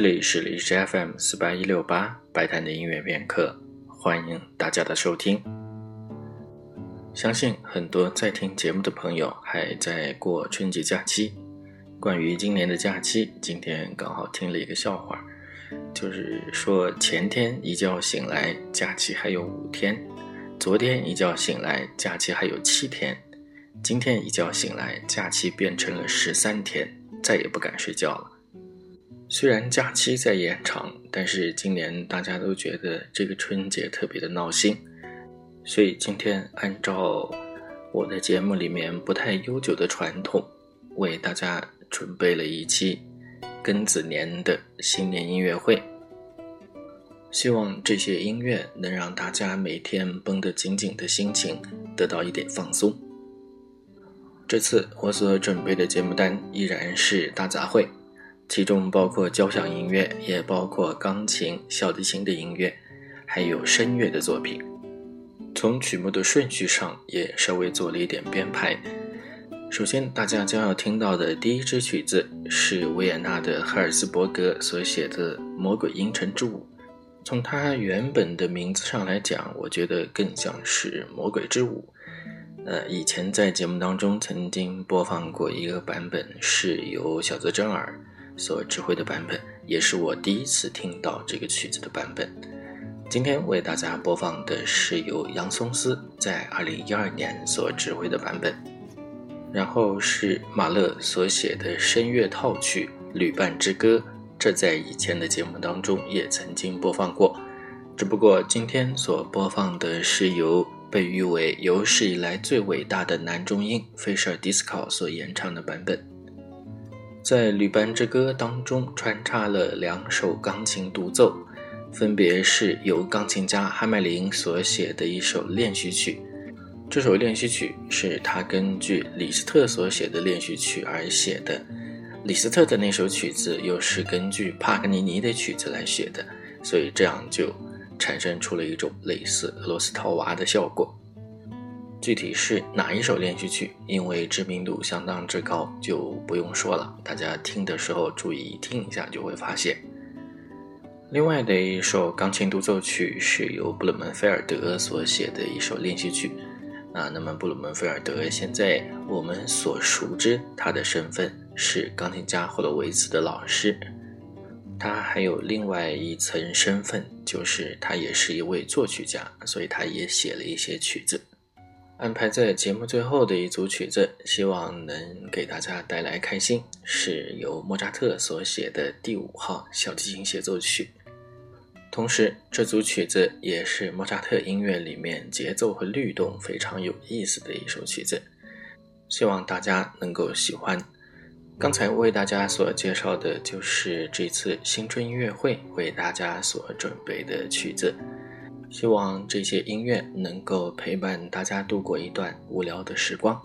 这里是荔枝 FM 四八一六八白谈的音乐片刻，欢迎大家的收听。相信很多在听节目的朋友还在过春节假期。关于今年的假期，今天刚好听了一个笑话，就是说前天一觉醒来，假期还有五天；昨天一觉醒来，假期还有七天；今天一觉醒来，假期变成了十三天，再也不敢睡觉了。虽然假期在延长，但是今年大家都觉得这个春节特别的闹心。所以今天按照我的节目里面不太悠久的传统，为大家准备了一期庚子年的新年音乐会。希望这些音乐能让大家每天绷得紧紧的心情得到一点放松。这次我所准备的节目单依然是大杂烩，其中包括交响音乐，也包括钢琴、小提琴的音乐，还有声乐的作品。从曲目的顺序上也稍微做了一点编排。首先，大家将要听到的第一支曲子是维也纳的赫尔斯伯格所写的《魔鬼阴沉之舞》。从它原本的名字上来讲，我觉得更像是《魔鬼之舞》。呃，以前在节目当中曾经播放过一个版本，是由小泽征尔所指挥的版本，也是我第一次听到这个曲子的版本。今天为大家播放的是由杨松斯在二零一二年所指挥的版本，然后是马勒所写的声乐套曲《旅伴之歌》，这在以前的节目当中也曾经播放过，只不过今天所播放的是由被誉为有史以来最伟大的男中音费舍尔迪斯考所演唱的版本。在《旅伴之歌》当中穿插了两首钢琴独奏。分别是由钢琴家哈麦林所写的一首练习曲，这首练习曲是他根据李斯特所写的练习曲而写的，李斯特的那首曲子又是根据帕格尼尼的曲子来写的，所以这样就产生出了一种类似俄罗斯套娃的效果。具体是哪一首练习曲，因为知名度相当之高，就不用说了，大家听的时候注意听一下就会发现。另外的一首钢琴独奏曲是由布鲁门菲尔德所写的一首练习曲，啊，那么布鲁门菲尔德现在我们所熟知他的身份是钢琴家霍洛维茨的老师，他还有另外一层身份，就是他也是一位作曲家，所以他也写了一些曲子。安排在节目最后的一组曲子，希望能给大家带来开心，是由莫扎特所写的第五号小提琴协奏曲。同时，这组曲子也是莫扎特音乐里面节奏和律动非常有意思的一首曲子，希望大家能够喜欢。刚才为大家所介绍的就是这次新春音乐会为大家所准备的曲子，希望这些音乐能够陪伴大家度过一段无聊的时光。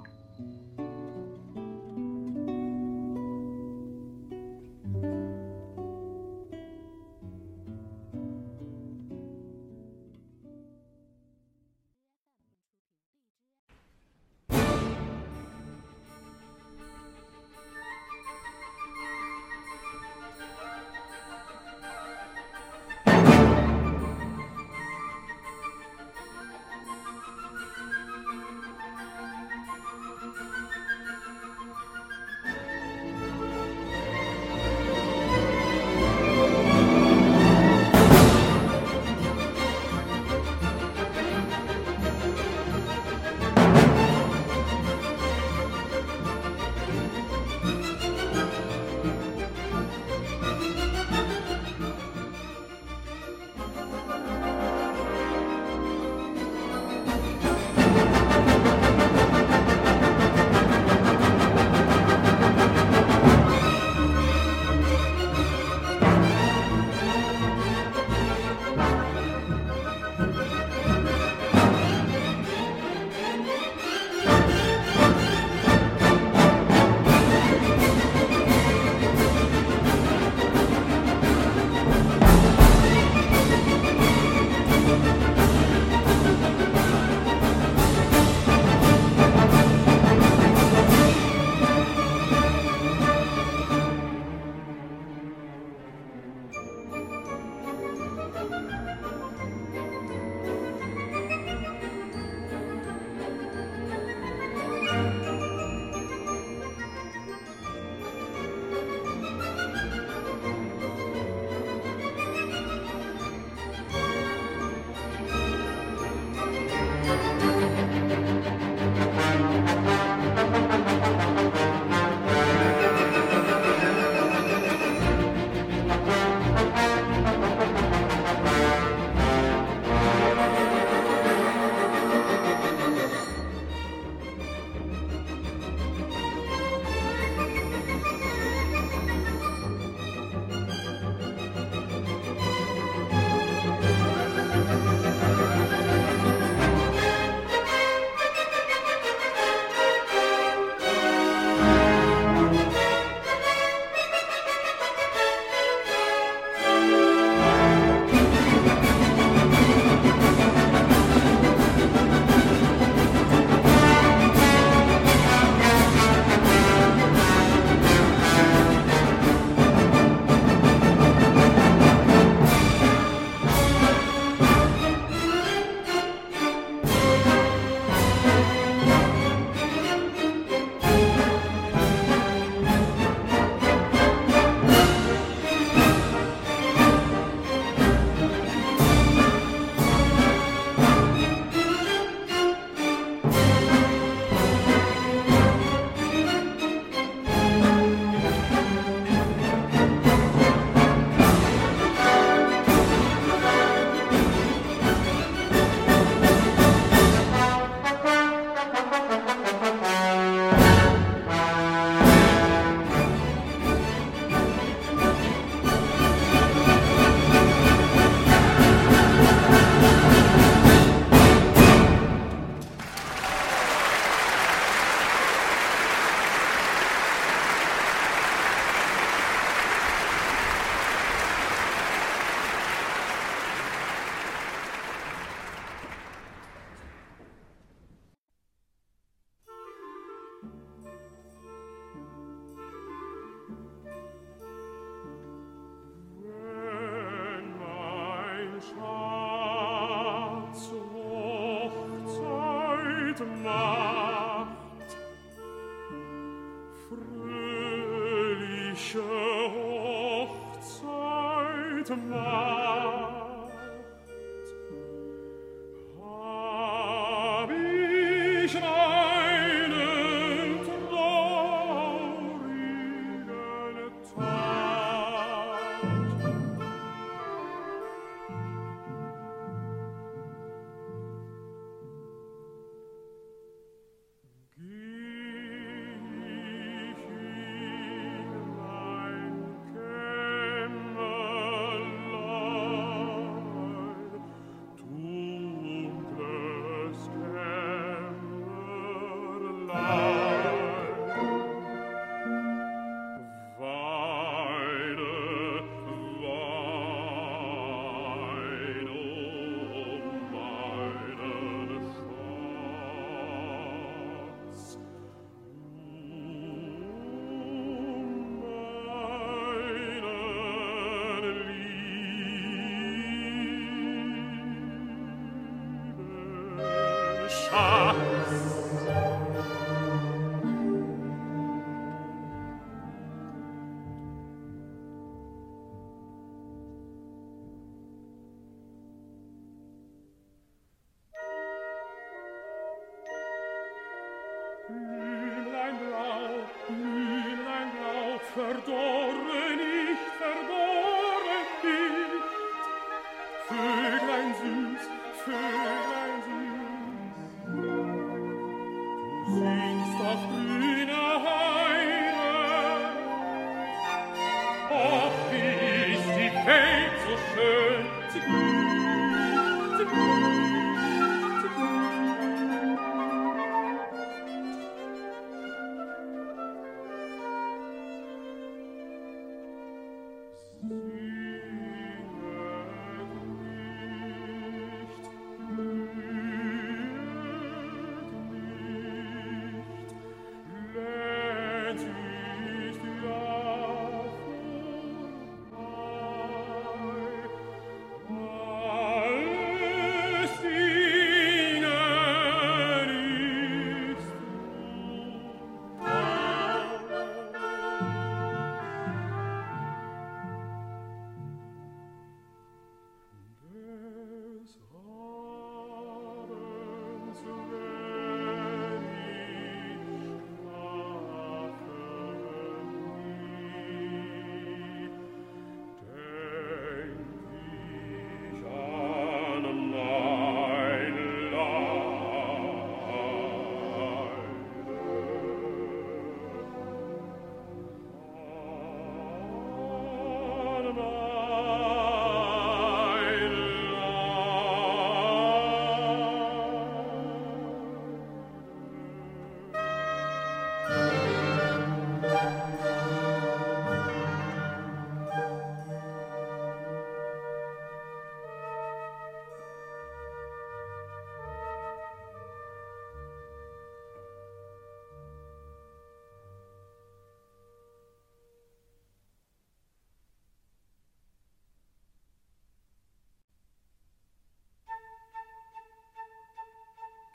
杀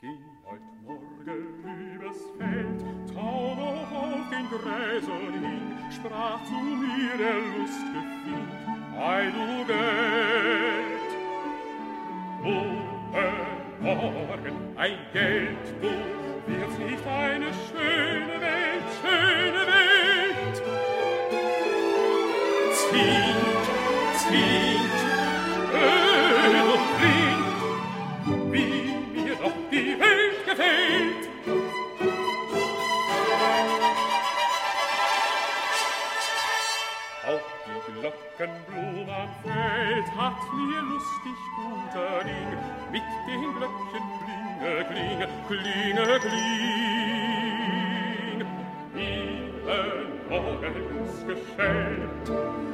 Ging heut Morgen übers Feld, Tau noch auf den Gräsern hin, Sprach zu mir der Lust gefühlt, Ei du Geld! Er morgen, morgen, ein Geld, du colline clean in the morn's geschenk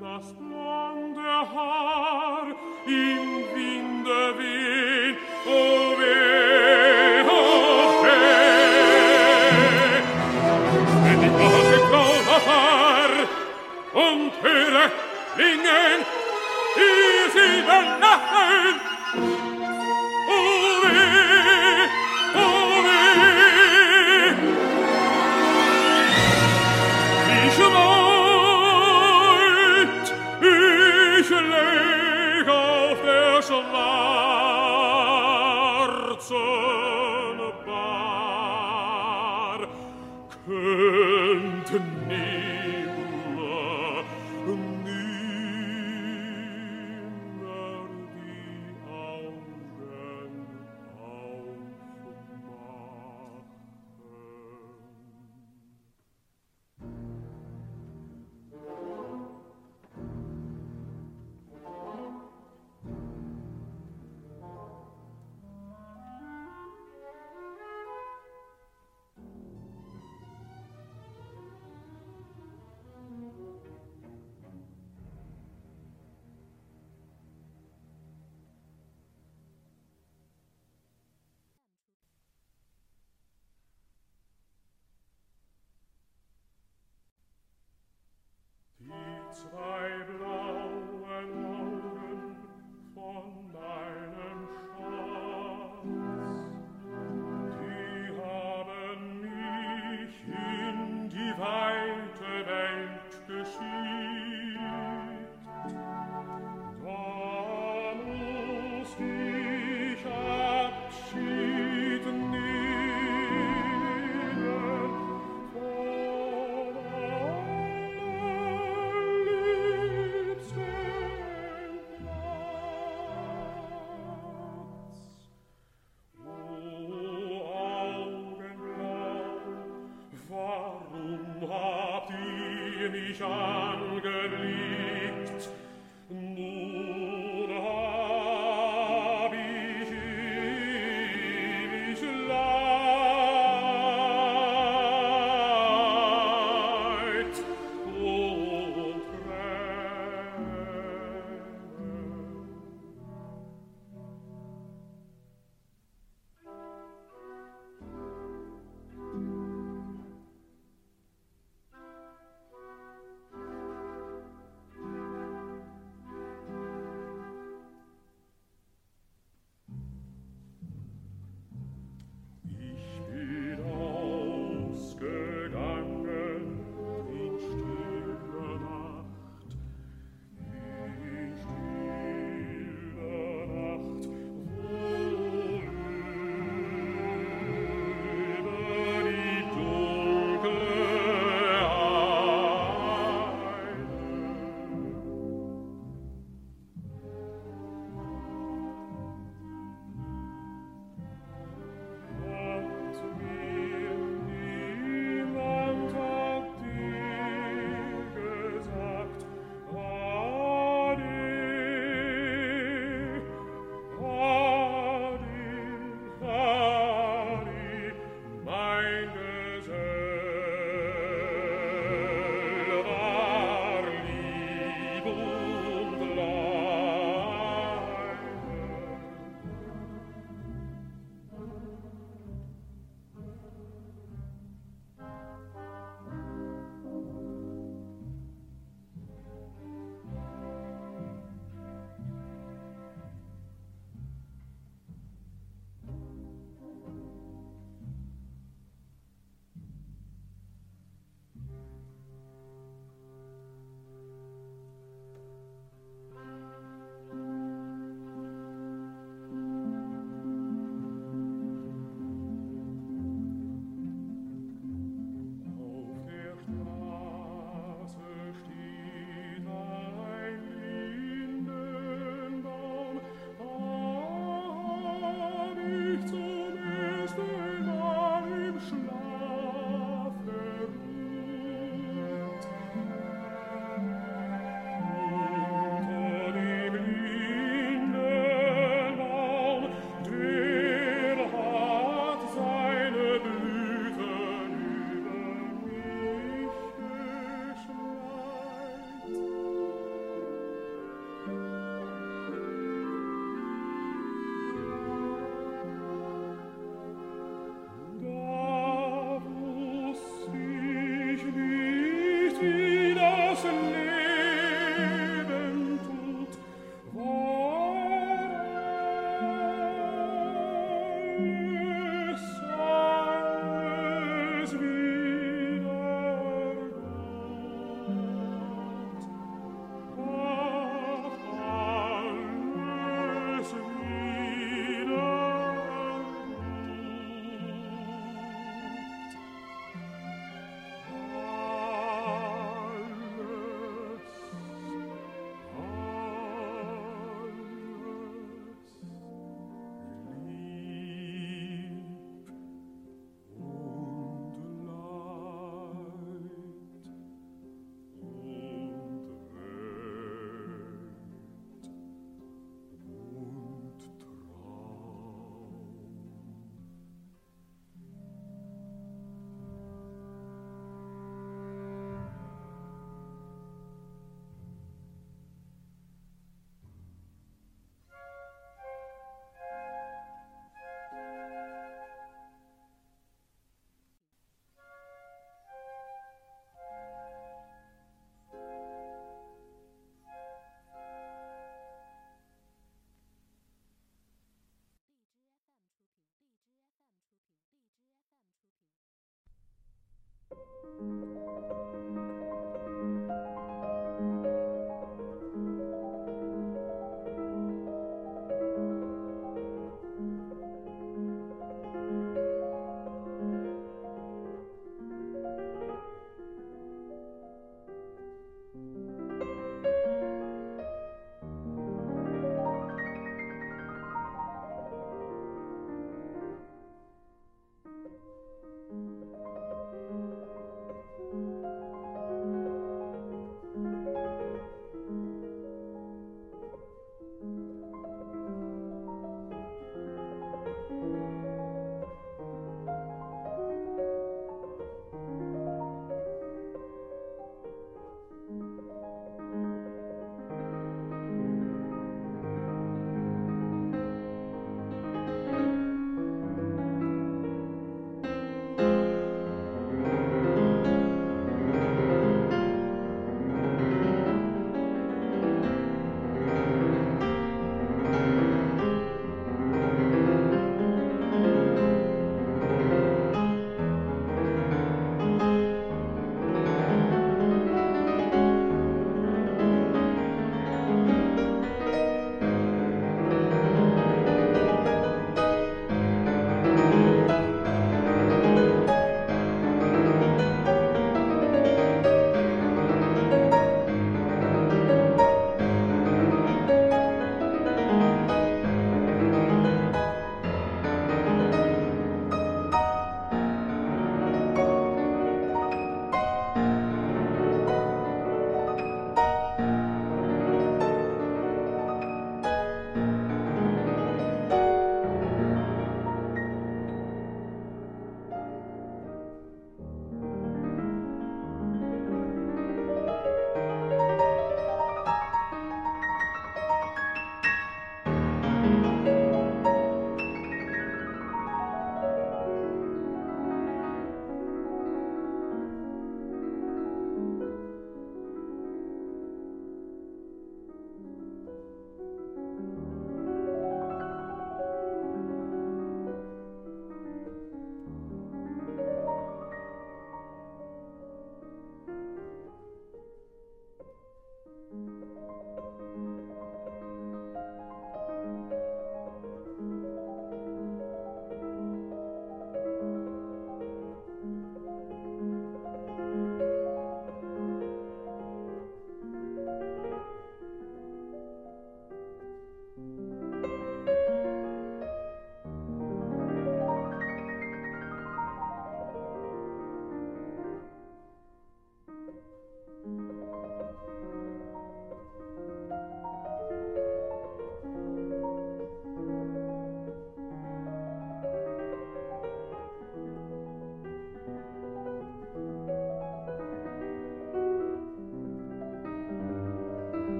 das blonde Haar im Wind